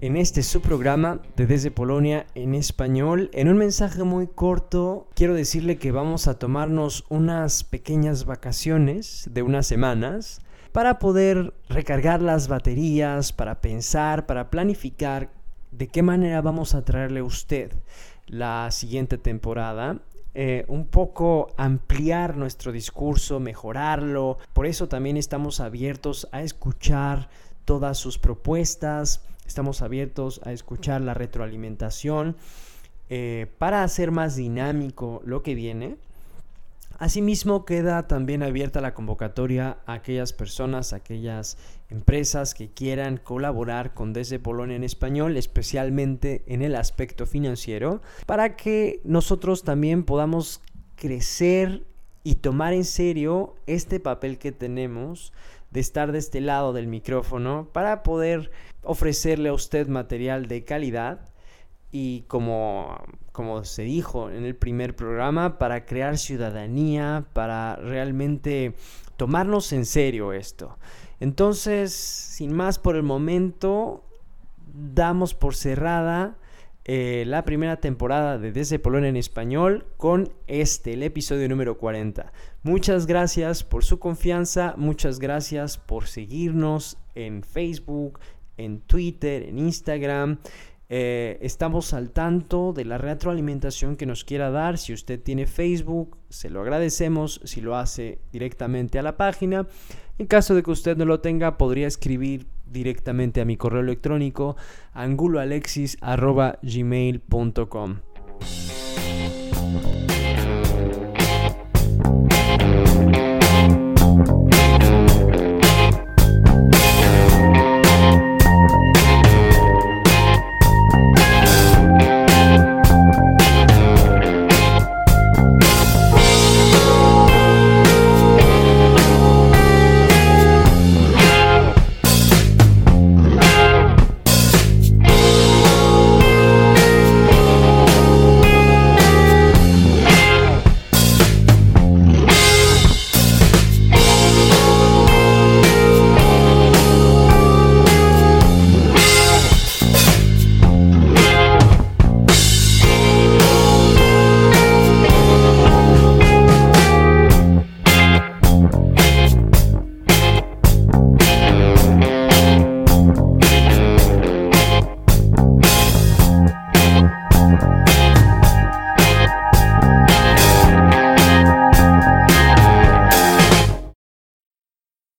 en este subprograma de Desde Polonia en español. En un mensaje muy corto, quiero decirle que vamos a tomarnos unas pequeñas vacaciones de unas semanas para poder recargar las baterías, para pensar, para planificar de qué manera vamos a traerle a usted la siguiente temporada eh, un poco ampliar nuestro discurso, mejorarlo. Por eso también estamos abiertos a escuchar todas sus propuestas, estamos abiertos a escuchar la retroalimentación eh, para hacer más dinámico lo que viene. Asimismo, queda también abierta la convocatoria a aquellas personas, a aquellas empresas que quieran colaborar con Desde Polonia en español, especialmente en el aspecto financiero, para que nosotros también podamos crecer y tomar en serio este papel que tenemos de estar de este lado del micrófono para poder ofrecerle a usted material de calidad y como, como se dijo en el primer programa, para crear ciudadanía, para realmente tomarnos en serio esto. Entonces, sin más por el momento, damos por cerrada eh, la primera temporada de Desde Polonia en español con este, el episodio número 40. Muchas gracias por su confianza, muchas gracias por seguirnos en Facebook, en Twitter, en Instagram. Eh, estamos al tanto de la retroalimentación que nos quiera dar. Si usted tiene Facebook, se lo agradecemos. Si lo hace directamente a la página. En caso de que usted no lo tenga, podría escribir directamente a mi correo electrónico anguloalexis.gmail.com.